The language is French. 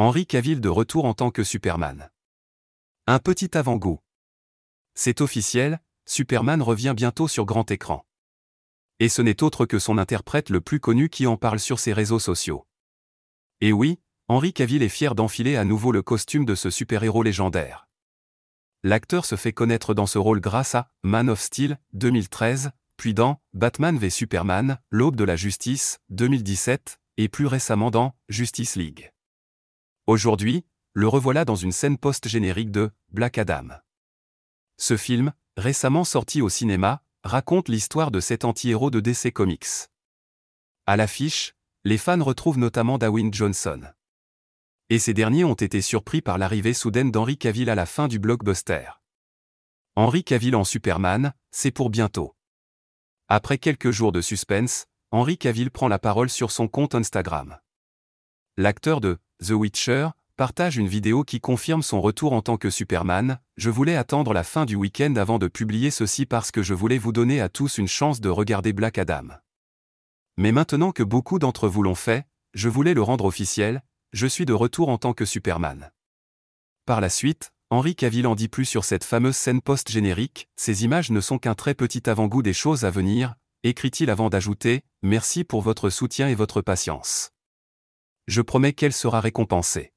Henry Cavill de retour en tant que Superman. Un petit avant-goût. C'est officiel, Superman revient bientôt sur grand écran. Et ce n'est autre que son interprète le plus connu qui en parle sur ses réseaux sociaux. Et oui, Henry Cavill est fier d'enfiler à nouveau le costume de ce super-héros légendaire. L'acteur se fait connaître dans ce rôle grâce à Man of Steel 2013, puis dans Batman v Superman, l'aube de la justice 2017, et plus récemment dans Justice League. Aujourd'hui, le revoilà dans une scène post-générique de Black Adam. Ce film, récemment sorti au cinéma, raconte l'histoire de cet anti-héros de DC Comics. À l'affiche, les fans retrouvent notamment Dwayne Johnson. Et ces derniers ont été surpris par l'arrivée soudaine d'Henry Cavill à la fin du blockbuster. Henry Cavill en Superman, c'est pour bientôt. Après quelques jours de suspense, Henry Cavill prend la parole sur son compte Instagram. L'acteur de The Witcher partage une vidéo qui confirme son retour en tant que Superman. Je voulais attendre la fin du week-end avant de publier ceci parce que je voulais vous donner à tous une chance de regarder Black Adam. Mais maintenant que beaucoup d'entre vous l'ont fait, je voulais le rendre officiel, je suis de retour en tant que Superman. Par la suite, Henri Cavill en dit plus sur cette fameuse scène post-générique, ces images ne sont qu'un très petit avant-goût des choses à venir, écrit-il avant d'ajouter, Merci pour votre soutien et votre patience. Je promets qu'elle sera récompensée.